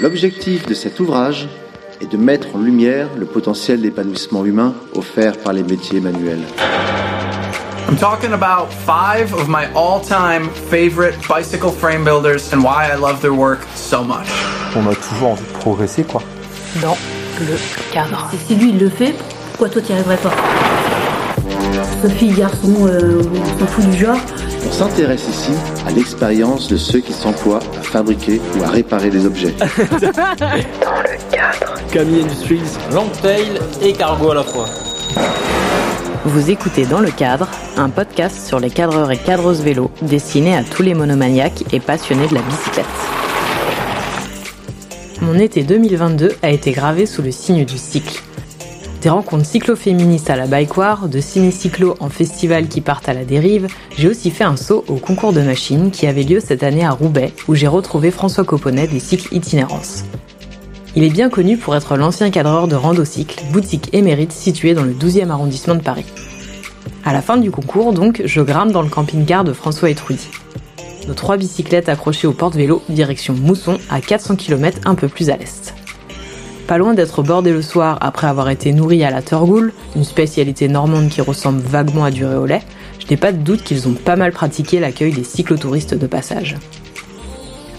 L'objectif de cet ouvrage est de mettre en lumière le potentiel d'épanouissement humain offert par les métiers manuels. I'm talking about five of my all-time favorite bicycle frame builders and why I love their work so much. On a toujours envie de progresser, quoi. Dans le cadre. Et si lui il le fait, pourquoi toi t'y arriverais pas? Sophie, garçon, euh, on s'en fout du genre. On s'intéresse ici à l'expérience de ceux qui s'emploient fabriquer ou à réparer des objets. Camille Industries, Longtail et Cargo à la fois. Vous écoutez Dans le cadre, un podcast sur les cadreurs et cadreuses vélo destiné à tous les monomaniaques et passionnés de la bicyclette. Mon été 2022 a été gravé sous le signe du cycle. Des rencontres cyclo-féministes à la Baïkoire, de ciné-cyclo en festival qui partent à la dérive, j'ai aussi fait un saut au concours de machines qui avait lieu cette année à Roubaix, où j'ai retrouvé François Coponnet des cycles itinérance. Il est bien connu pour être l'ancien cadreur de Randocycle, boutique émérite située dans le 12e arrondissement de Paris. À la fin du concours, donc, je grimpe dans le camping-car de François et Trudy. Nos trois bicyclettes accrochées au porte-vélo, direction Mousson, à 400 km un peu plus à l'est. Pas loin d'être bordé le soir après avoir été nourri à la Turgoule, une spécialité normande qui ressemble vaguement à du lait, je n'ai pas de doute qu'ils ont pas mal pratiqué l'accueil des cyclotouristes de passage.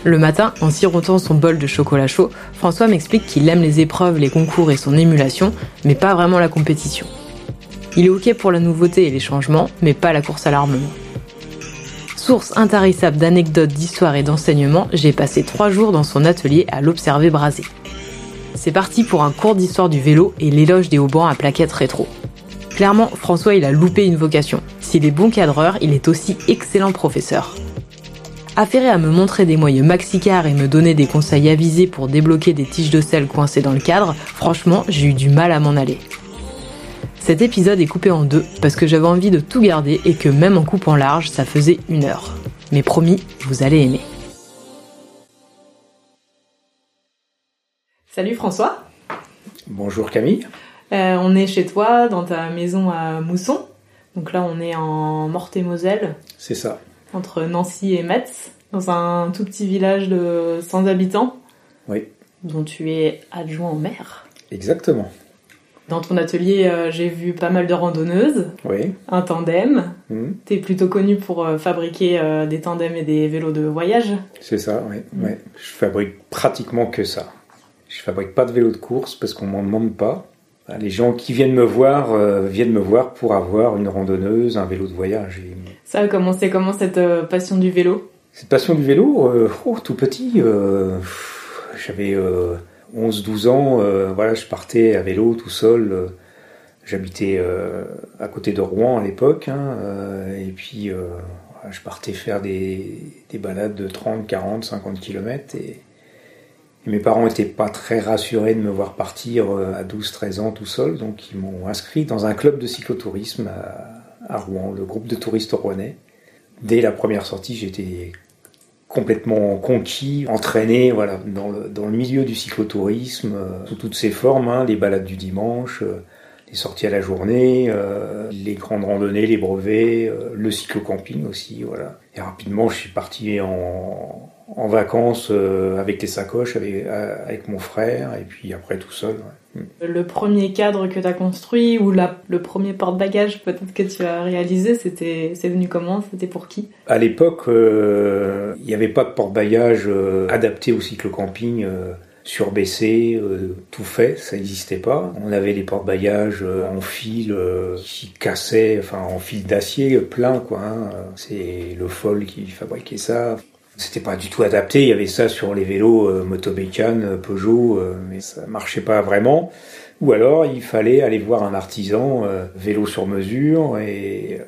Le matin, en sirotant son bol de chocolat chaud, François m'explique qu'il aime les épreuves, les concours et son émulation, mais pas vraiment la compétition. Il est ok pour la nouveauté et les changements, mais pas la course à l'armement. Source intarissable d'anecdotes, d'histoires et d'enseignements, j'ai passé trois jours dans son atelier à l'observer braser. C'est parti pour un cours d'histoire du vélo et l'éloge des haubans à plaquettes rétro. Clairement, François, il a loupé une vocation. S'il est bon cadreur, il est aussi excellent professeur. Affairé à me montrer des moyeux maxicars et me donner des conseils avisés pour débloquer des tiges de sel coincées dans le cadre, franchement, j'ai eu du mal à m'en aller. Cet épisode est coupé en deux parce que j'avais envie de tout garder et que même en coupant large, ça faisait une heure. Mais promis, vous allez aimer. Salut François, Bonjour Camille. Euh, on est chez toi dans ta maison à Mousson. Donc là on est en Meurthe-et-Moselle, C'est ça. entre Nancy et Metz, dans un tout petit village de 100 habitants, Oui, dont tu es adjoint au maire. exactement. Dans ton atelier, euh, j'ai vu pas mal de randonneuses, Oui. un tandem. Mhm. T'es plutôt connu pour euh, fabriquer euh, des tandems et des vélos de voyage. C'est ça, oui. Je fabrique pratiquement que ça. Je fabrique pas de vélo de course parce qu'on m'en demande pas. Les gens qui viennent me voir euh, viennent me voir pour avoir une randonneuse, un vélo de voyage. Et Ça a commencé comment cette euh, passion du vélo? Cette passion du vélo, euh, oh, tout petit, euh, j'avais euh, 11-12 ans, euh, voilà, je partais à vélo tout seul. euh, J'habitais euh, à côté de Rouen à l'époque, hein, euh, et puis euh, je partais faire des, des balades de 30, 40, 50 km. Et, et mes parents n'étaient pas très rassurés de me voir partir euh, à 12-13 ans tout seul, donc ils m'ont inscrit dans un club de cyclotourisme à, Rouen, le groupe de touristes rouennais. Dès la première sortie, j'étais complètement conquis, entraîné voilà, dans, le, dans le milieu du cyclotourisme, euh, sous toutes ses formes, hein, les balades du dimanche, euh, les sorties à la journée, les grandes randonnées, les brevets, le cyclocamping aussi. Voilà. Et rapidement, je suis parti en, en vacances euh, avec les sacoches, avec, euh, avec mon frère, et puis après tout seul. ouais. Le premier cadre que tu as construit ou la, le premier porte-bagages peut-être que tu as réalisé, c'était c'est venu comment? C'était pour qui? À l'époque, euh, il n'y avait pas de porte-bagages euh, adapté au cyclocamping, euh, surbaissé, euh, tout fait, ça n'existait pas. On avait les porte-bagages euh, en fil euh, qui cassaient, enfin en fil d'acier euh, plein, quoi. hein. C'est le Foll qui fabriquait ça. C'était pas du tout adapté. Il y avait ça sur les vélos euh, euh, Peugeot, euh, mais ça marchait pas vraiment. Ou alors il fallait aller voir un artisan euh, vélo sur mesure et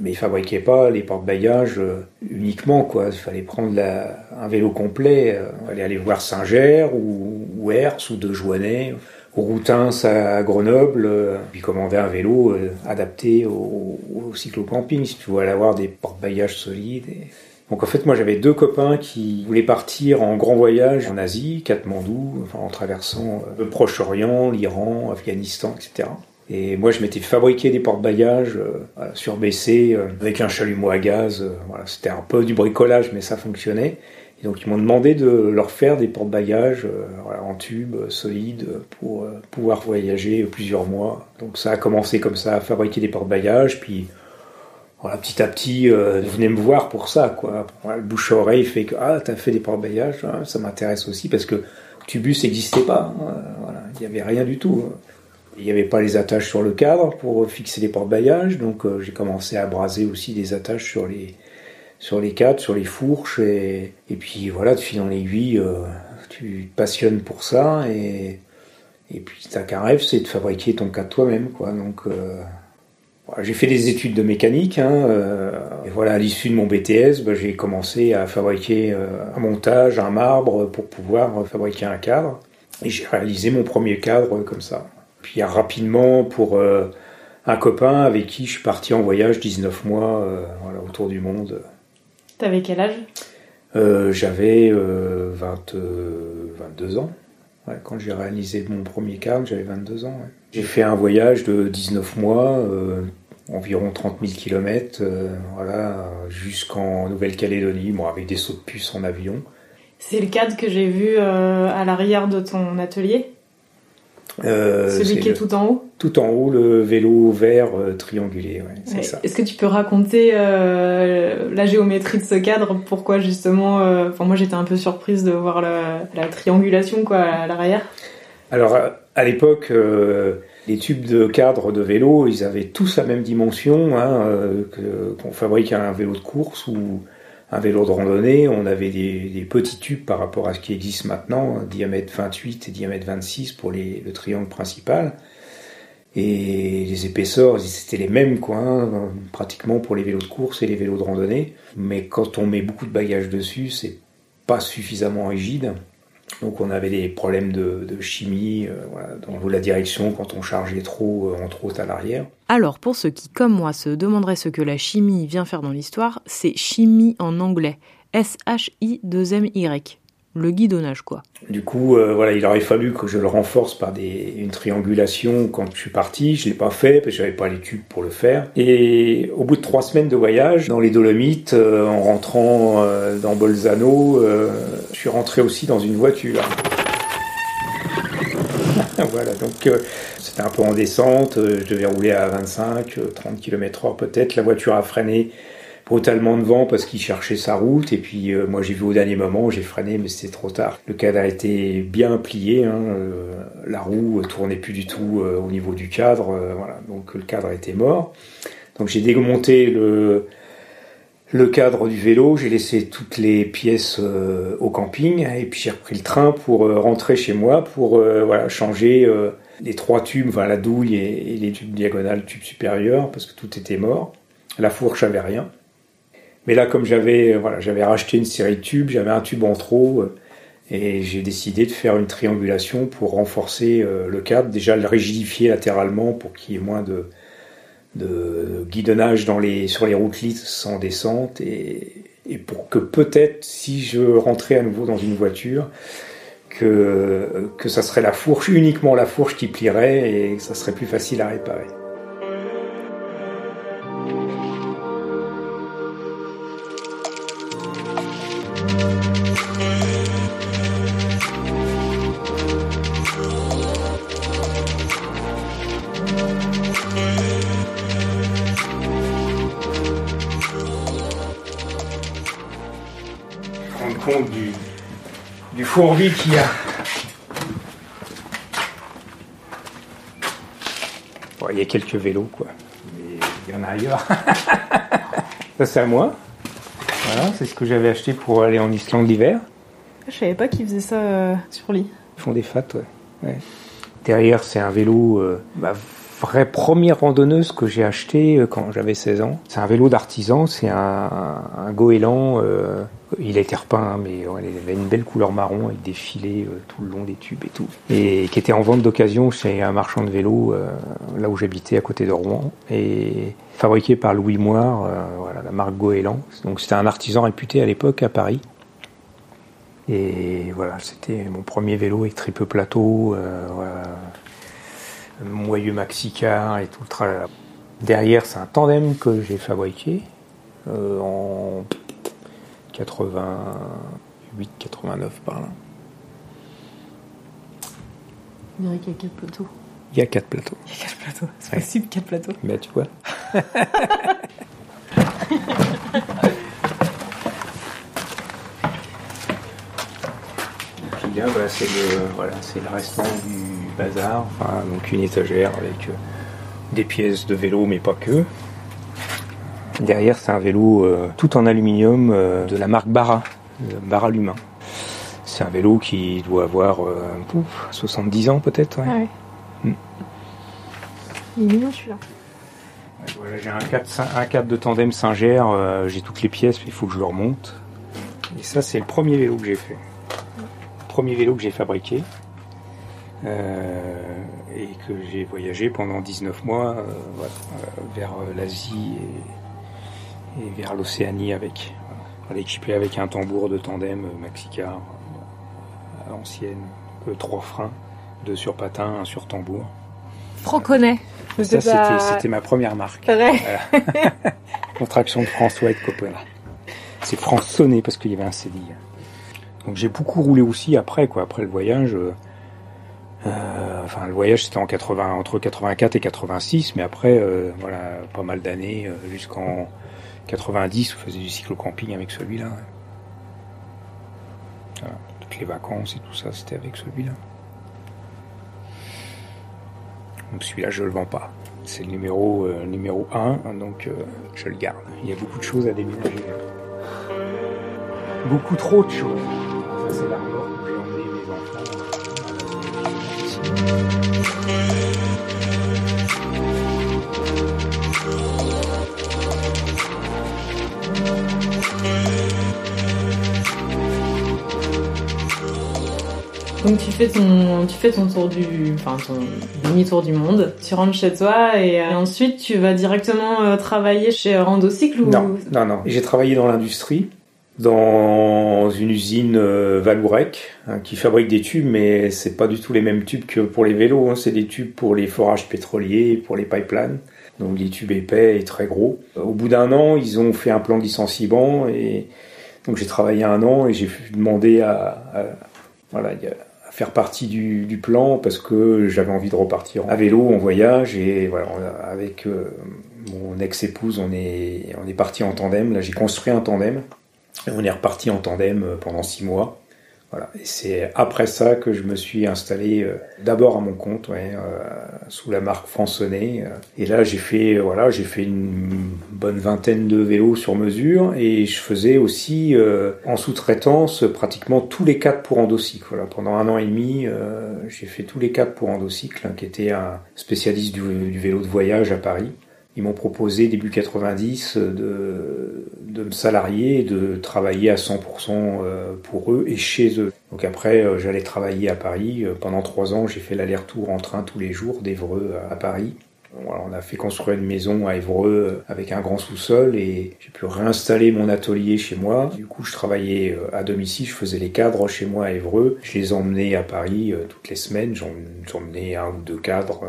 mais il fabriquait pas les porte-bagages euh, uniquement quoi. Il fallait prendre la- un vélo complet. euh, Il fallait aller voir Singer ou, ou Hers ou De Joannay ou Routins à Grenoble, euh, puis commander un vélo euh, adapté au, au cyclocamping si tu voulais avoir des porte-bagages solides. et- Donc en fait, moi j'avais deux copains qui voulaient partir en grand voyage en Asie, Katmandou, en traversant euh, le Proche-Orient, l'Iran, Afghanistan, etc. Et moi je m'étais fabriqué des porte-bagages euh, voilà, surbaissés euh, avec un chalumeau à gaz. euh, voilà, c'était un peu du bricolage, mais ça fonctionnait. Et donc ils m'ont demandé de leur faire des porte-bagages euh, en tube euh, solide pour euh, pouvoir voyager plusieurs mois. Donc ça a commencé comme ça à fabriquer des porte-bagages, puis voilà, petit à petit, euh, venez me voir pour ça, quoi. Le bouche à oreille fait que ah t'as fait des porte-bagages, hein, ça m'intéresse aussi parce que Tubus n'existait pas. hein, voilà, il n'y avait rien du tout. Il n'y avait pas les attaches sur le cadre pour fixer les porte-bagages, donc euh, j'ai commencé à braser aussi des attaches sur les sur les cadres, sur les fourches, et, et puis voilà, de fil en aiguille, euh, tu te passionnes pour ça, et, et puis qu'un rêve, c'est de fabriquer ton cadre toi-même, quoi. Donc j'ai fait des études de mécanique, hein, euh, et voilà, à l'issue de mon BTS, bah, j'ai commencé à fabriquer euh, un montage, un marbre pour pouvoir fabriquer un cadre, et j'ai réalisé mon premier cadre comme ça. Puis rapidement, pour euh, un copain avec qui je suis parti en voyage 19 mois voilà, autour du monde. T'avais quel âge? J'avais euh, 20, euh, 22 ans. Ouais, quand j'ai réalisé mon premier cadre, j'avais 22 ans. ouais. J'ai fait un voyage de 19 mois, euh, environ 30 000 km, voilà, jusqu'en Nouvelle-Calédonie, bon, avec des sauts de puce en avion. C'est le cadre que j'ai vu euh, à l'arrière de ton atelier? Euh, Celui qui est le- tout en haut? Tout en haut, le vélo vert euh, triangulé, ouais, c'est Ouais. ça. Est-ce que tu peux raconter la géométrie de ce cadre? Pourquoi justement Enfin, moi j'étais un peu surprise de voir la, la triangulation quoi à l'arrière. Alors, à- l'époque, les tubes de cadre de vélo, ils avaient tous la même dimension, hein, euh, qu'on fabrique un vélo de course ou un vélo de randonnée. On avait des, petits tubes par rapport à ce qui existe maintenant, diamètre 28 et diamètre 26 pour le triangle principal. Et les épaisseurs, c'était les mêmes, quoi, hein, pratiquement pour les vélos de course et les vélos de randonnée. Mais quand on met beaucoup de bagages dessus, c'est pas suffisamment rigide. Donc on avait des problèmes de, chimie euh, de la direction quand on chargeait trop, euh, autres à l'arrière. Alors, pour ceux qui, comme moi, se demanderaient ce que la chimie vient faire dans l'histoire, c'est chimie en anglais. S-H-I-2-M-Y. Le guidonnage, quoi. Du coup, euh, voilà, il aurait fallu que je le renforce par des, une triangulation quand je suis parti. Je l'ai pas fait parce que j'avais pas les tubes pour le faire. Et au bout de trois semaines de voyage dans les Dolomites, euh, en rentrant euh, dans Bolzano, je suis rentré aussi dans une voiture. voilà, donc c'était un peu en descente. je devais rouler à 25, euh, 30 km/h peut-être. La voiture a freiné brutalement devant parce qu'il cherchait sa route et puis euh, moi j'ai vu au dernier moment, j'ai freiné mais c'était trop tard. Le cadre été bien plié, hein, euh, la roue tournait plus du tout euh, au niveau du cadre, voilà, donc le cadre était mort. Donc j'ai démonté le, le cadre du vélo, j'ai laissé toutes les pièces au camping et puis j'ai repris le train pour rentrer chez moi pour voilà, changer les trois tubes, enfin la douille et, et les tubes diagonales, tubes supérieurs parce que tout était mort. La fourche avait rien. Mais là, comme j'avais euh, j'avais racheté une série de tubes, j'avais un tube en trop, euh, et j'ai décidé de faire une triangulation pour renforcer euh, le cadre, déjà le rigidifier latéralement pour qu'il y ait moins de, de guidonnage sur les routes lisses sans descente, et, et pour que peut-être, si je rentrais à nouveau dans une voiture, que, que ça serait la fourche, uniquement la fourche qui plierait, et que ça serait plus facile à réparer. Du fourbi qu'il y a. Bon, il y a quelques vélos, quoi. Mais il y en a ailleurs. Ça, c'est à moi. Voilà, c'est ce que j'avais acheté pour aller en Islande l'hiver. Je savais pas qu'ils faisaient ça euh, sur lit. Ils font des fats, ouais. Ouais. Derrière, c'est un vélo, euh, ma vraie première randonneuse que j'ai acheté euh, quand j'avais 16 ans. C'est un vélo d'artisan, c'est un, un goéland. euh, il a été repeint, hein, mais il avait une belle couleur marron avec des filets euh, tout le long des tubes et tout. Et qui était en vente d'occasion chez un marchand de vélos, là où j'habitais à côté de Rouen. Et fabriqué par Louis Moire, la marque Goéland. Donc c'était un artisan réputé à l'époque à Paris. Et voilà, c'était mon premier vélo avec triple plateau, moyeu maxicar et tout le tralala. Derrière, c'est un tandem que j'ai fabriqué euh, en 8,89 par là. On dirait qu'il y a quatre plateaux. Il y a quatre plateaux. Il y a quatre plateaux. C'est Ouais. possible, quatre plateaux. Mais tu vois. Et puis là, c'est le, voilà, c'est le restant du bazar. Enfin, donc une étagère avec euh, des pièces de vélo, mais pas que. Derrière, c'est un vélo euh, tout en aluminium euh, de la marque Barra, Barra Lumin. C'est un vélo qui doit avoir euh, pouf, 70 ans peut-être. ouais. Ah ouais. Hmm. Il est mignon celui-là. Voilà, j'ai un 4, un 4 de tandem Singer, j'ai toutes les pièces, il faut que je le remonte. Et ça, c'est le premier vélo que j'ai fait. Le premier vélo que j'ai fabriqué. Euh, et que j'ai voyagé pendant 19 mois euh, voilà, euh, vers l'Asie et, et vers l'Océanie avec. Voilà. Équipé avec un tambour de tandem Maxicar à l'ancienne, trois freins, deux sur patin, un sur tambour. Franconais. Je Ça, pas. c'était- ma première marque. Vrai. Contraction de François et de Coppola. C'est Françonné parce qu'il y avait un CDI. Donc j'ai beaucoup roulé aussi après, quoi. Après le voyage. Euh, enfin, le voyage c'était en 80, entre 84 et 86, mais après, euh, voilà, pas mal d'années euh, jusqu'en 90, on faisait du cyclo-camping avec celui-là. toutes les vacances et tout ça, c'était avec celui-là. Donc celui-là, je le vends pas. C'est le numéro, numéro 1, donc euh, je le garde. Il y a beaucoup de choses à déménager. Beaucoup trop de choses. Ça, c'est la Donc tu fais ton, tu fais ton tour du, enfin ton demi-tour du monde. Tu rentres chez toi et, euh, ensuite tu vas directement euh, travailler chez Randocycle ou? Non, non, non. J'ai travaillé dans l'industrie, dans une usine euh, Valourec, hein, qui fabrique des tubes, mais c'est pas du tout les mêmes tubes que pour les vélos. hein. C'est des tubes pour les forages pétroliers, pour les pipelines. Donc des tubes épais et très gros. Au bout d'un an, ils ont fait un plan licenciement et donc j'ai travaillé un an et j'ai demandé à, faire partie du, plan parce que j'avais envie de repartir à vélo en voyage et voilà, avec euh, mon ex-épouse, on est, on est parti en tandem. Là, j'ai construit un tandem et on est reparti en tandem euh, pendant six mois. Voilà. Et c'est après ça que je me suis installé euh, d'abord à mon compte, ouais, euh, sous la marque Françonnet. euh. Et là, j'ai fait, voilà, j'ai fait une bonne vingtaine de vélos sur mesure et je faisais aussi en sous-traitance pratiquement tous les quatre pour Endocycle. Voilà. Pendant un an et demi, j'ai fait tous les quatre pour Endocycle, hein, qui était un spécialiste du vélo de voyage à Paris. Ils m'ont proposé début 90 de, de me salarier de travailler à 100% euh, pour eux et chez eux. Donc après, euh, j'allais travailler à Paris. Euh, Pendant trois ans, j'ai fait l'aller-retour en train tous les jours d'Evreux à Paris. On a fait construire une maison à Évreux euh, avec un grand sous-sol et j'ai pu réinstaller mon atelier chez moi. Du coup, je travaillais euh, à domicile, je faisais les cadres chez moi à Évreux. Je les emmenais à Paris euh, toutes les semaines. J'emmenais un ou deux cadres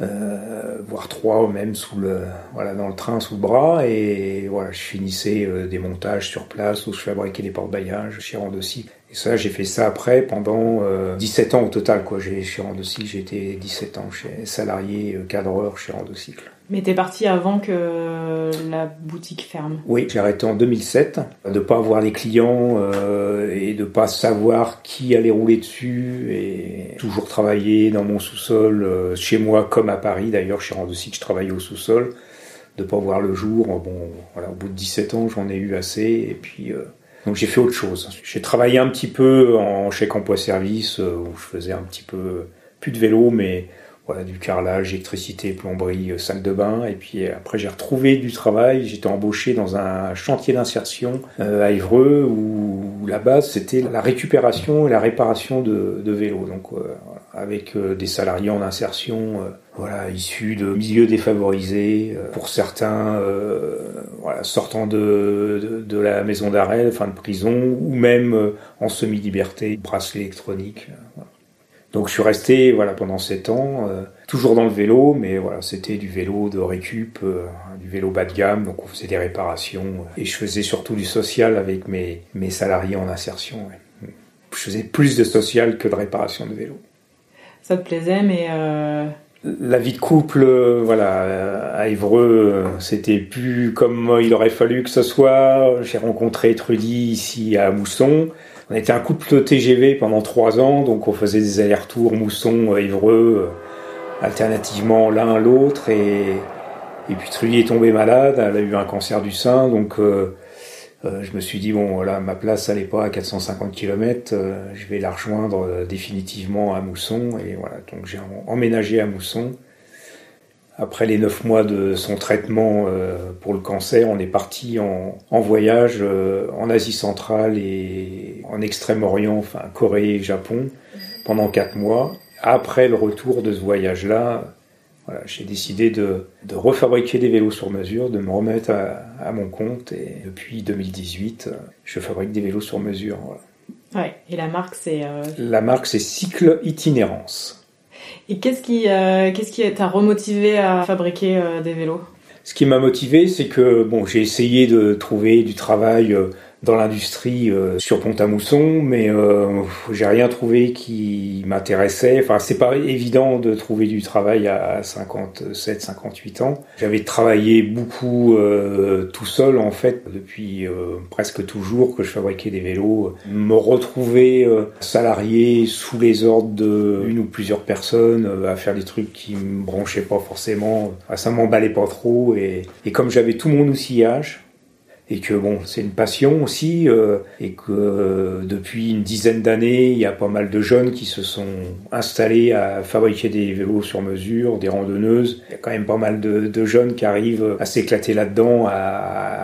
euh, voire trois même sous le voilà dans le train sous le bras. Et voilà je finissais euh, des montages sur place où je fabriquais des porte-bagages chez Randocycle et ça j'ai fait ça après pendant euh, 17 ans au total quoi j'ai chez Randocycle j'ai été 17 ans chez salarié euh, cadreur chez Randocycle Mais t'es parti avant que la boutique ferme. oui, j'ai arrêté en 2007, de pas avoir les clients euh, et de pas savoir qui allait rouler dessus et toujours travailler dans mon sous-sol, euh, chez moi comme à Paris d'ailleurs, chez Randocycle, je travaillais au sous-sol, de pas voir le jour. Bon, voilà, au bout de 17 ans, j'en ai eu assez et puis euh, donc j'ai fait autre chose. J'ai travaillé un petit peu en chèque emploi service euh, où je faisais un petit peu plus de vélo, mais voilà, du carrelage, électricité, plomberie, euh, salle de bain. Et puis euh, après, j'ai retrouvé du travail. J'étais embauché dans un chantier d'insertion euh, à Évreux où, la base, c'était la récupération et la réparation de, vélos. Donc, avec des salariés en insertion, voilà, issus de milieux défavorisés. pour certains, voilà, sortant de, la maison d'arrêt, enfin de prison, ou même en semi-liberté, bracelet électronique. Donc je suis resté voilà pendant sept ans, toujours dans le vélo, mais voilà c'était du vélo de récup, du vélo bas de gamme, donc on faisait des réparations et je faisais surtout du social avec mes, mes salariés en insertion. Je faisais plus de social que de réparation de vélo. Ça te plaisait, mais la vie de couple, euh, voilà, à Évreux, euh, c'était plus comme il aurait fallu que ce soit. J'ai rencontré Trudy ici à Mousson. On était un couple TGV pendant trois ans, donc on faisait des allers-retours Mousson-Évreux, euh, alternativement l'un à l'autre. Et, et puis Trudy est tombée malade, elle a eu un cancer du sein, donc euh, je me suis dit, bon, voilà, ma place, n'est pas à 450 km, euh, je vais la rejoindre euh, définitivement à Mousson. Et voilà, donc j'ai emménagé à Mousson. Après les neuf mois de son traitement pour le cancer, on est parti en, en voyage en Asie centrale et en Extrême-Orient, enfin Corée et Japon, pendant quatre mois. Après le retour de ce voyage-là, j'ai décidé de, refabriquer des vélos sur mesure, de me remettre à, mon compte et depuis 2018, je fabrique des vélos sur mesure. Ouais, et la marque c'est euh, La marque c'est Cycle Itinérance. Et qu'est-ce qui euh, qu'est-ce qui t'a remotivé à fabriquer euh, des vélos? Ce qui m'a motivé, c'est que j'ai essayé de trouver du travail dans l'industrie euh, sur Pont-à-Mousson, mais euh, j'ai rien trouvé qui m'intéressait. Enfin, c'est pas évident de trouver du travail à 57, 58 ans. J'avais travaillé beaucoup euh, tout seul en fait depuis presque toujours que je fabriquais des vélos. Me retrouver salarié sous les ordres de une ou plusieurs personnes à faire des trucs qui me branchaient pas forcément, ça m'emballait pas trop. Et, et comme j'avais tout mon outillage, et que bon, c'est une passion aussi, euh, et que euh, depuis une dizaine d'années, il y a pas mal de jeunes qui se sont installés à fabriquer des vélos sur mesure, des randonneuses. Il y a quand même pas mal de, jeunes qui arrivent à s'éclater là-dedans, à,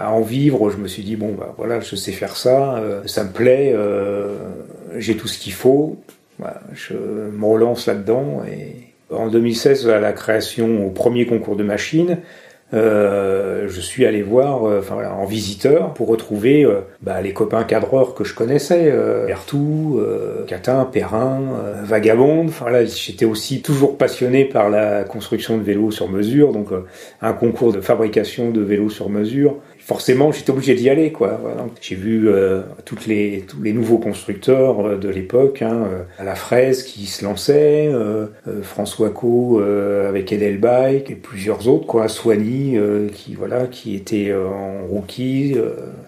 à, en vivre. Je me suis dit bon, bah voilà, je sais faire ça, euh, ça me plaît, euh, j'ai tout ce qu'il faut. Voilà, je me relance là-dedans et en 2016, à la création au premier concours de machines, euh, je suis allé voir euh, enfin, en visiteur pour retrouver euh, bah, les copains cadreurs que je connaissais, Bertou, Catin, Perrin, Vagabonde. Enfin j'étais aussi toujours passionné par la construction de vélos sur mesure, donc un concours de fabrication de vélos sur mesure forcément j'étais obligé d'y aller quoi. J'ai vu euh, toutes les tous les nouveaux constructeurs euh, de l'époque, hein, euh, à la fraise qui se lançait, euh, François Co avec Edelbike et plusieurs autres quoi, Soigny qui voilà qui était en rookie,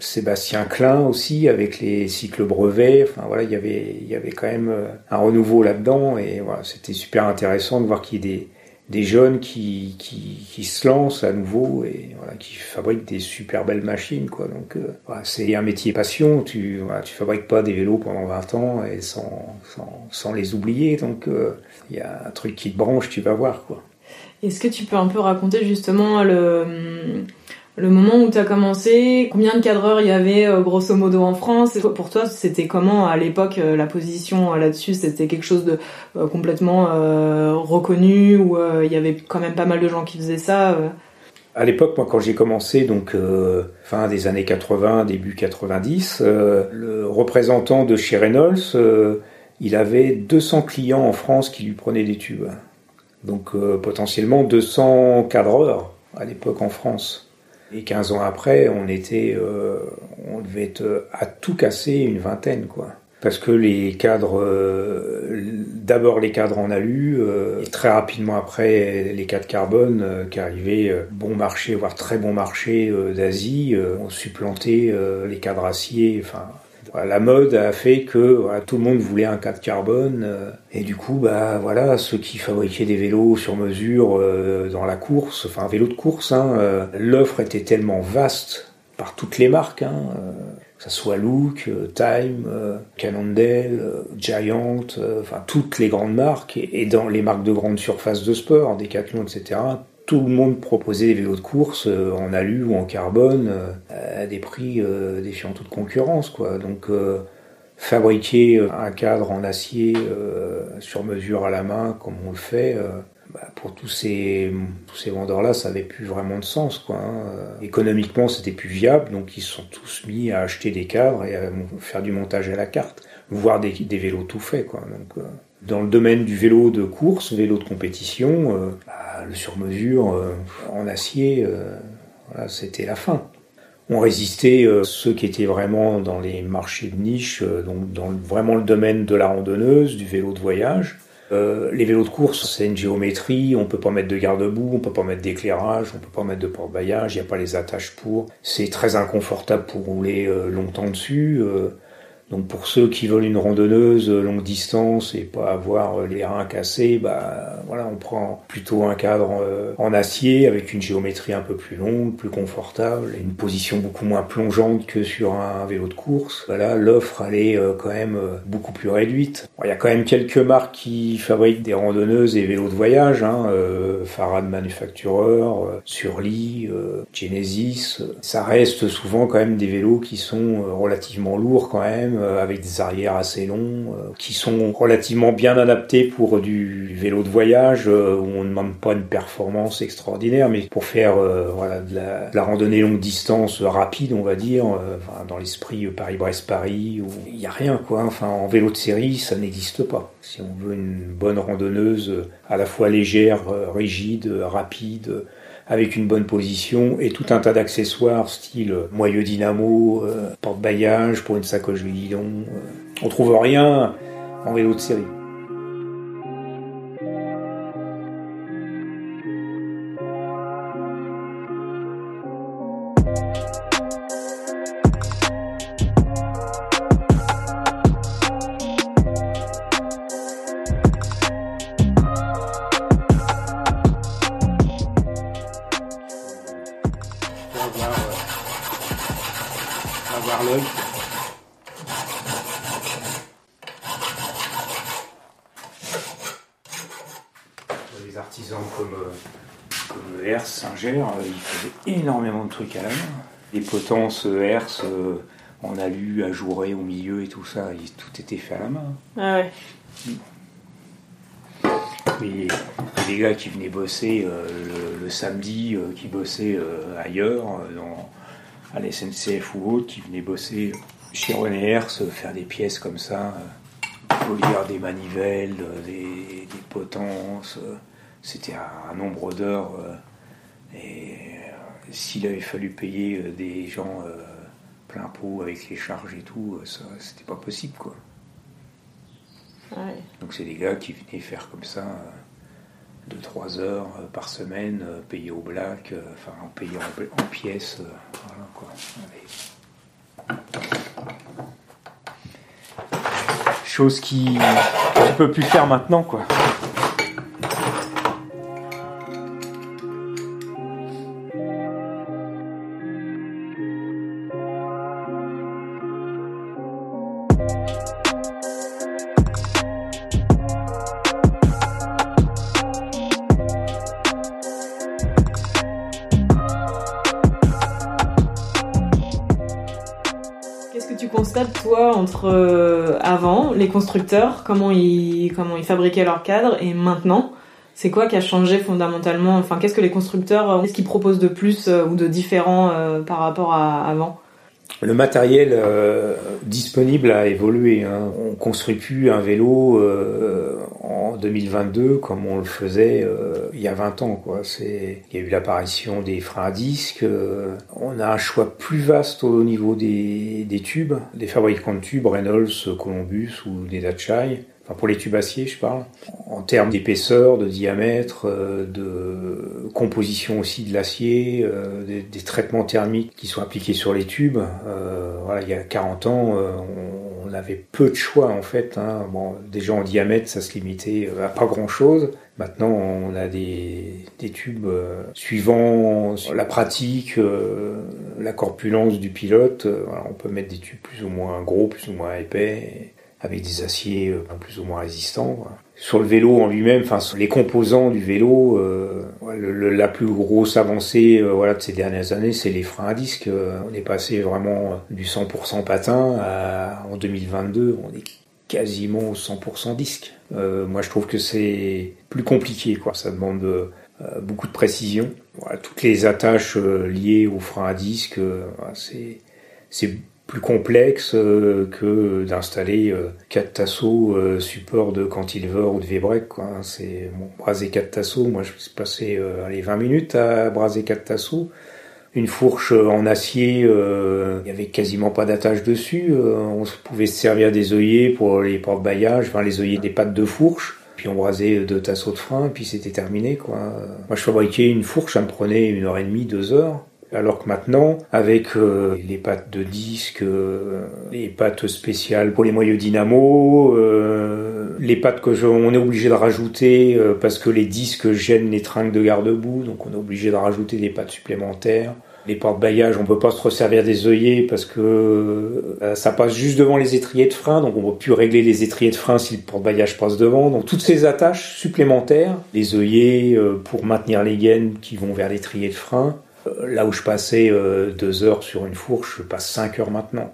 Sébastien Klein aussi avec les cycles brevets. Enfin voilà il y avait il y avait quand même un renouveau là-dedans et voilà c'était super intéressant de voir qu'il y ait des des jeunes qui, qui, qui, se lancent à nouveau et voilà, qui fabriquent des super belles machines. Quoi. Donc euh, c'est un métier passion, tu voilà, tu fabriques pas des vélos pendant 20 ans et sans, sans, sans les oublier. Donc il euh, y a un truc qui te branche, tu vas voir. quoi. Est-ce que tu peux un peu raconter justement le le moment où tu as commencé, combien de cadreurs il y avait euh, grosso modo en France Pour toi, c'était comment à l'époque euh, la position euh, là-dessus C'était quelque chose de complètement reconnu ou il y avait quand même pas mal de gens qui faisaient ça à l'époque, moi, quand j'ai commencé, donc fin des années 80, début 90, le représentant de chez Reynolds, il avait 200 clients en France qui lui prenaient des tubes. Donc potentiellement 200 cadreurs à l'époque en France. Et 15 ans après, on était, euh, on devait être à tout casser une vingtaine, quoi. Parce que les cadres, euh, d'abord les cadres en alu, euh, très rapidement après les cadres carbone qui arrivaient bon marché, voire très bon marché d'Asie, ont supplanté les cadres acier. Enfin, la mode a fait que tout le monde voulait un cadre carbone euh, et du coup bah voilà ceux qui fabriquaient des vélos sur mesure euh, dans la course, enfin un vélo de course, hein, euh, l'offre était tellement vaste par toutes les marques, hein, que ce soit Look, Time, Cannondale, Giant, enfin toutes les grandes marques et, dans les marques de grande surface de sport, Decathlon, etc tout le monde proposait des vélos de course euh, en alu ou en carbone euh, à des prix euh, défiant toute concurrence. Quoi. Donc fabriquer un cadre en acier sur mesure à la main comme on le fait, bah, pour tous ces, tous ces vendeurs-là, ça n'avait plus vraiment de sens. Quoi, hein. Économiquement, c'était plus viable, donc ils se sont tous mis à acheter des cadres et à faire du montage à la carte, voire des, des vélos tout faits. Quoi. Donc, Dans le domaine du vélo de course, vélo de compétition, bah, le sur-mesure en acier, voilà, c'était la fin. On résistait ceux qui étaient vraiment dans les marchés de niche, donc vraiment le domaine de la randonneuse, du vélo de voyage. Euh, les vélos de course, c'est une géométrie, on peut pas mettre de garde-boue, on peut pas mettre d'éclairage, on peut pas mettre de porte-bagages, il n'y a pas les attaches pour. C'est très inconfortable pour rouler euh, longtemps dessus. Euh, donc pour ceux qui veulent une randonneuse longue distance et pas avoir les reins cassés, bah voilà, on prend plutôt un cadre euh, en acier avec une géométrie un peu plus longue, plus confortable, et une position beaucoup moins plongeante que sur un vélo de course. Voilà, l'offre elle est euh, quand même euh, beaucoup plus réduite. il y a quand même quelques marques qui fabriquent des randonneuses et vélos de voyage, hein, Farad Manufacturer, Surly, Genesis. Ça reste souvent quand même des vélos qui sont relativement lourds quand même euh, avec des arrières assez longs, euh, qui sont relativement bien adaptés pour du vélo de voyage, euh, où on ne demande pas une performance extraordinaire, mais pour faire de la, randonnée longue distance rapide, on va dire, dans l'esprit Paris-Brest-Paris, où il n'y a rien, quoi. En vélo de série, ça n'existe pas. Si on veut une bonne randonneuse à la fois légère, rigide, rapide, avec une bonne position et tout un tas d'accessoires style moyeu dynamo, euh, porte-bagages pour une sacoche de. Euh. On trouve rien en vélo de série. Trucs à la main. Les potences euh, Hertz en alu, ajouré au milieu et tout ça, tout était fait à la main. Ah ouais. Mais les gars qui venaient bosser euh, le, samedi, euh, qui bossaient ailleurs, dans, à la SNCF ou autre, qui venaient bosser chez René Hertz, faire des pièces comme ça, polir des manivelles, des, potences, c'était un, nombre d'heures. et s'il avait fallu payer euh, des gens euh, plein pot avec les charges et tout, euh, c'était pas possible quoi. Donc c'est des gars qui venaient faire comme ça 2-3 heures par semaine, payés au black, enfin en payant en, pièces, voilà quoi. Chose qui ne peut plus faire maintenant quoi. Euh, avant, les constructeurs, comment ils, comment ils fabriquaient leurs cadres, et maintenant C'est quoi qui a changé fondamentalement? Enfin, qu'est-ce que les constructeurs, qu'est-ce qu'ils proposent de plus euh, ou de différent euh, par rapport à avant? Le matériel euh, disponible a évolué. Hein. On construit plus un vélo euh, en 2022 comme on le faisait euh, il y a 20 ans. Quoi. C'est, il y a eu l'apparition des freins à disque. on a un choix plus vaste au niveau des, des tubes, des fabricants de tubes, Reynolds, Columbus ou des Dachai pour les tubes acier, je parle, en termes d'épaisseur, de diamètre, euh, de composition aussi de l'acier, euh, des, traitements thermiques qui sont appliqués sur les tubes. Euh, voilà, il y a 40 ans, on, avait peu de choix en fait. Hein. Bon, déjà en diamètre, ça se limitait à pas grand-chose. Maintenant, on a des, tubes suivant la pratique, la corpulence du pilote. on peut mettre des tubes plus ou moins gros, plus ou moins épais avec des aciers euh, plus ou moins résistants. Sur le vélo en lui-même, enfin les composants du vélo, euh, la plus grosse avancée euh, voilà de ces dernières années, c'est les freins à disque. on est passé vraiment du 100% patin à, en 2022, on est quasiment au 100% disque. moi, je trouve que c'est plus compliqué, quoi. Ça demande beaucoup de précision. Voilà, toutes les attaches liées aux freins à disque, c'est c'est plus complexe euh, que d'installer euh, quatre tasseaux euh, support de cantilever ou de V-break. Quoi. C'est bon, braser quatre tasseaux. Moi, je suis passé allez, 20 minutes à braser quatre tasseaux. Une fourche en acier, il y avait quasiment pas d'attache dessus. on pouvait se servir des œillets pour les porte-baillages, enfin les œillets des pattes de fourche. Puis on brasait deux tasseaux de frein, puis c'était terminé. Quoi. Moi, je fabriquais une fourche, ça me prenait une heure et demie, deux heures. Alors que maintenant, avec euh, les pattes de disque, euh, les pattes spéciales pour les moyeux dynamo, euh, les pattes que on est obligé de rajouter parce que les disques gênent les trinques de garde-boue, donc on est obligé de rajouter des pattes supplémentaires. Les porte-bagages, on peut pas se resservir des œillets parce que ça passe juste devant les étriers de frein, donc on peut plus régler les étriers de frein si le porte-bagages passe devant. Donc toutes ces attaches supplémentaires, les œillets pour maintenir les gaines qui vont vers l'étrier de frein, là où je passais euh, deux heures sur une fourche, je passe cinq heures maintenant.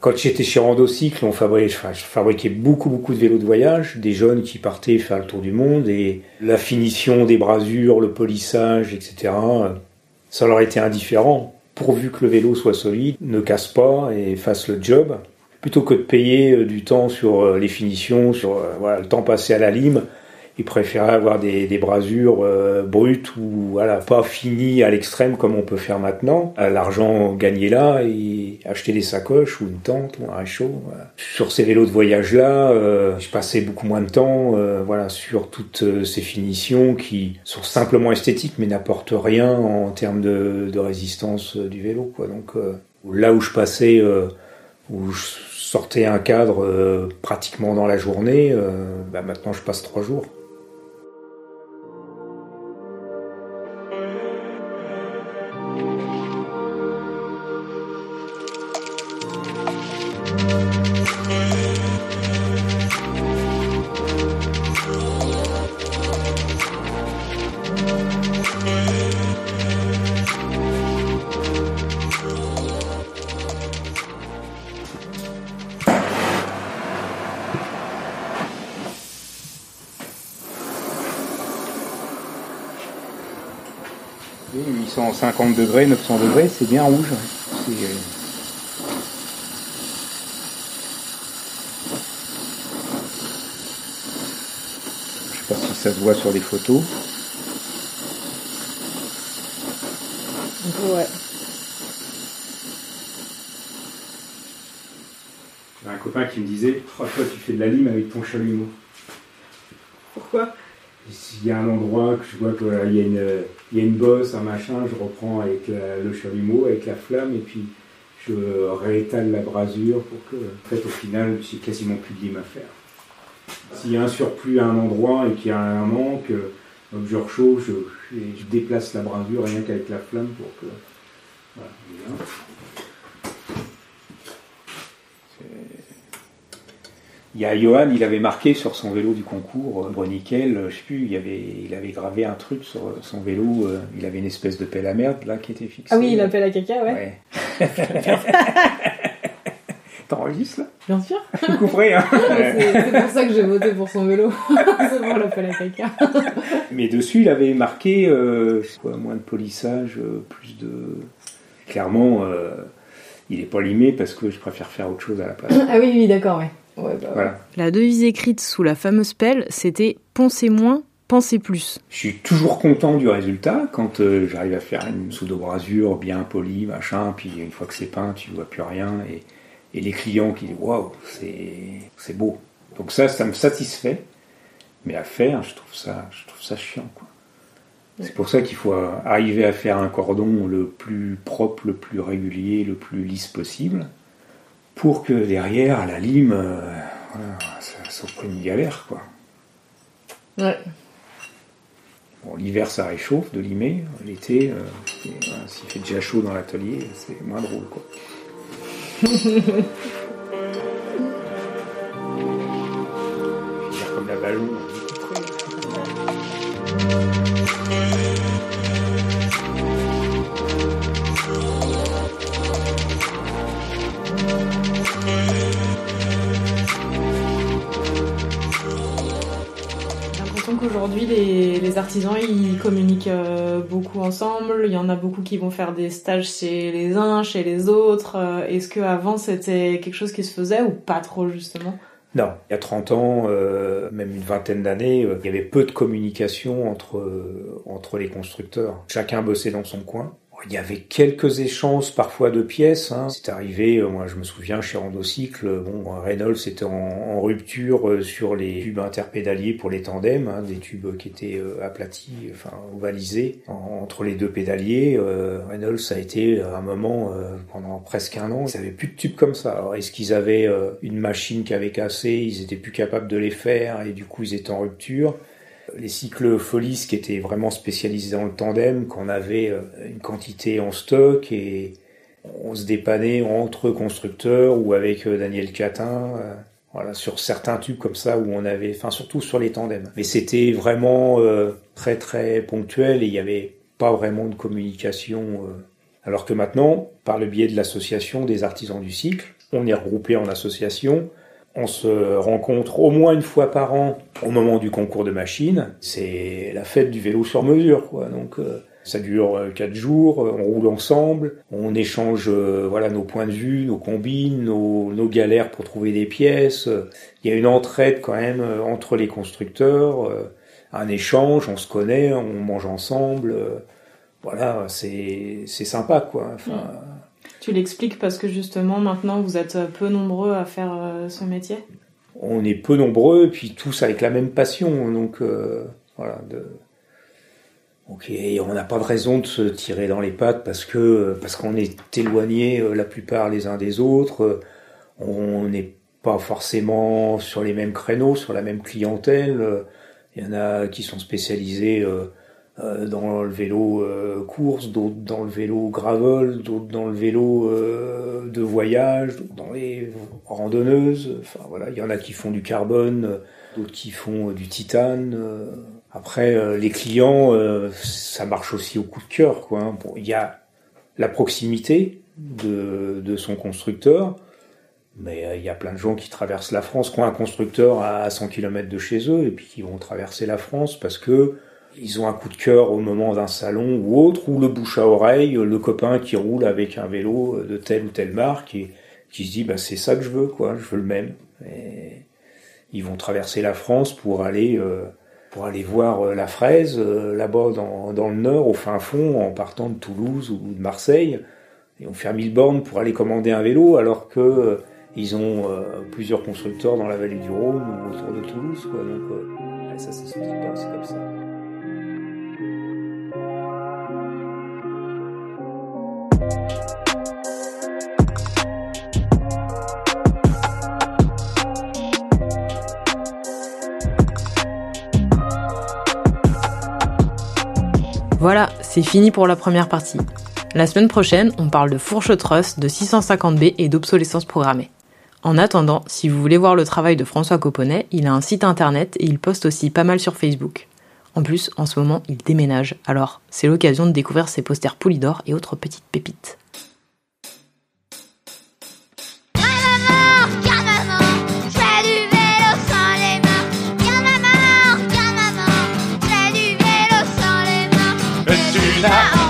Quand j'étais chez Randocycle, on fabriquait, je fabriquais beaucoup beaucoup de vélos de voyage, des jeunes qui partaient faire le tour du monde et la finition des brasures, le polissage, etc. Ça leur était indifférent, pourvu que le vélo soit solide, ne casse pas et fasse le job. Plutôt que de payer euh, du temps sur les finitions, sur le temps passé à la lime, il préférait avoir des, des brasures euh, brutes ou voilà pas finies à l'extrême comme on peut faire maintenant. L'argent gagné là et acheter des sacoches ou une tente ou un réchaud. Sur ces vélos de voyage là, euh, je passais beaucoup moins de temps euh, voilà sur toutes euh, ces finitions qui sont simplement esthétiques mais n'apportent rien en termes de, de résistance du vélo. Donc là où je passais où je sortais un cadre pratiquement dans la journée, bah maintenant je passe trois jours. Degrés, 900 degrés, c'est bien rouge. Euh, je sais pas si ça se voit sur les photos. Ouais. J'ai un copain qui me disait, oh, toi tu fais de la lime avec ton chalumeau. Pourquoi? S'il y a un endroit que je vois qu'il y a une il y a une bosse, un machin, je reprends avec le chalumeau, avec la flamme, et puis je réétale la brasure pour que, en fait, au final, j'ai quasiment plus de lime à faire. S'il y a un surplus à un endroit et qu'il y a un manque, donc je rechauffe, je, je, déplace la brasure rien qu'avec la flamme pour que. Voilà, Il y a Johan, il avait marqué sur son vélo du concours, euh, Broniquel, euh, je sais plus, il avait, il avait gravé un truc sur son vélo, euh, il avait une espèce de pelle à merde là qui était fixée. Ah oui, la pelle à caca, ouais. ouais. T'enregistres là? Bien sûr. Je couperai, hein. c'est pour ça que j'ai voté pour son vélo. c'est pour la pelle à caca. Mais dessus, il avait marqué quoi, moins de polissage, plus de. Clairement, il est pas limé parce que je préfère faire autre chose à la place. Ah oui, oui, d'accord, ouais. Bah la devise écrite sous la fameuse pelle, c'était Pensez moins, pensez plus. Je suis toujours content du résultat quand euh, j'arrive à faire une pseudo-brasure bien polie, machin, puis une fois que c'est peint, tu vois plus rien, et, les clients qui disent waouh, c'est beau. Donc ça, ça me satisfait, mais à faire, je trouve ça, je trouve ça chiant. C'est pour ça qu'il faut arriver à faire un cordon le plus propre, le plus régulier, le plus lisse possible pour que derrière, à la lime, euh, ça, soit une galère, quoi. Ouais. Bon, l'hiver, ça réchauffe de limer. L'été, euh, s'il fait déjà chaud dans l'atelier, c'est moins drôle, quoi. comme la ballon. Ils communiquent euh, beaucoup ensemble. Il y en a beaucoup qui vont faire des stages chez les uns, chez les autres. Euh, Est-ce que avant c'était quelque chose qui se faisait ou pas trop justement? Non, il y a 30 ans, euh, même une vingtaine d'années, il y avait peu de communication entre, entre les constructeurs. Chacun bossait dans son coin. Il y avait quelques échanges parfois de pièces. Hein. C'est arrivé, euh, moi je me souviens chez Randocycle, euh, bon, Reynolds était en, rupture euh, sur les tubes interpédaliers pour les tandems, hein, des tubes qui étaient euh, aplatis, enfin ovalisés en- entre les deux pédaliers. Euh, Reynolds a été un moment euh, pendant presque un an, ils avaient plus de tubes comme ça. Alors est-ce qu'ils avaient euh, une machine qui avait cassé, ils étaient plus capables de les faire et du coup ils étaient en rupture les cycles Folis qui étaient vraiment spécialisés dans le tandem, qu'on avait euh, une quantité en stock et on se dépannait entre constructeurs ou avec euh, Daniel Catin, euh, voilà, sur certains tubes comme ça où on avait, enfin surtout sur les tandems. Mais c'était vraiment très très ponctuel et il n'y avait pas vraiment de communication. Alors que maintenant, par le biais de l'association des artisans du cycle, on est regroupé en association, on se rencontre au moins une fois par an au moment du concours de machines. C'est la fête du vélo sur mesure, quoi. Donc euh, ça dure euh, quatre jours, euh, on roule ensemble, on échange euh, voilà nos points de vue, nos combines, nos, nos galères pour trouver des pièces. Il y a une entraide quand même entre les constructeurs, euh, un échange, on se connaît, on mange ensemble. voilà, c'est sympa quoi. Enfin, Tu l'expliques parce que justement maintenant vous êtes peu nombreux à faire euh, ce métier? On est peu nombreux, puis tous avec la même passion, donc euh, voilà. Ok, on n'a pas de raison de se tirer dans les pattes parce que parce qu'on est éloignés euh, la plupart les uns des autres. euh, On n'est pas forcément sur les mêmes créneaux, sur la même clientèle. euh, Il y en a qui sont spécialisés euh, dans le vélo euh, course, d'autres dans le vélo gravel, d'autres dans le vélo euh, de voyage, dans les randonneuses. Enfin voilà, il y en a qui font du carbone, d'autres qui font du titane. Après, les clients, ça marche aussi au coup de cœur. Quoi, hein. Bon, il y a la proximité de, de son constructeur, mais il y a plein de gens qui traversent la France, qui ont un constructeur à 100 km de chez eux, et puis qui vont traverser la France parce que ils ont un coup de cœur au moment d'un salon ou autre, ou le bouche à oreille, le copain qui roule avec un vélo de telle ou telle marque et qui se dit bah c'est ça que je veux quoi, je veux le même. Et ils vont traverser la France pour aller euh, pour aller voir euh, la fraise euh, là-bas dans, dans le nord, au fin fond, en partant de Toulouse ou de Marseille. Ils vont faire 1000 bornes pour aller commander un vélo alors que ils ont plusieurs constructeurs dans la vallée du Rhône ou autour de Toulouse. Quoi. Donc ça s'explique pas, c'est comme ça. Voilà, c'est fini pour la première partie. La semaine prochaine, on parle de fourche truss, de 650B et d'obsolescence programmée. En attendant, si vous voulez voir le travail de François Coponnet, il a un site internet et il poste aussi pas mal sur Facebook. En plus, en ce moment, il déménage, alors c'est l'occasion de découvrir ses posters Poulidor et autres petites pépites. Et tu n'as encore rien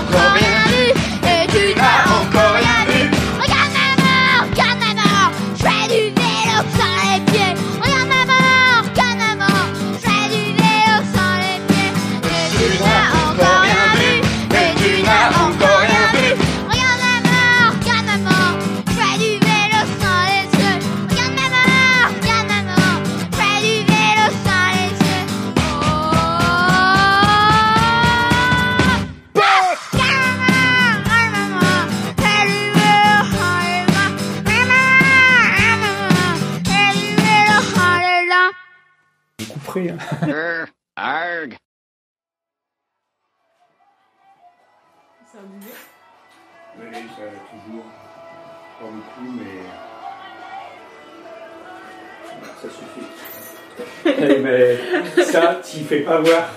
pas voir.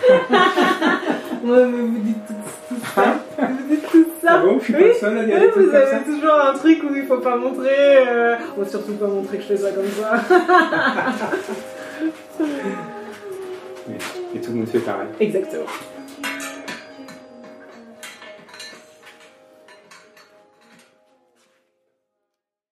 Ouais, mais vous dites tout, tout ça. vous dites tout ça. Ah bon, je suis Oui, pas seul à dire oui, vous avez ça. toujours un truc où il faut pas montrer. Euh... On va surtout pas montrer que je fais ça comme ça. Mais tout le monde fait pareil. Exactement.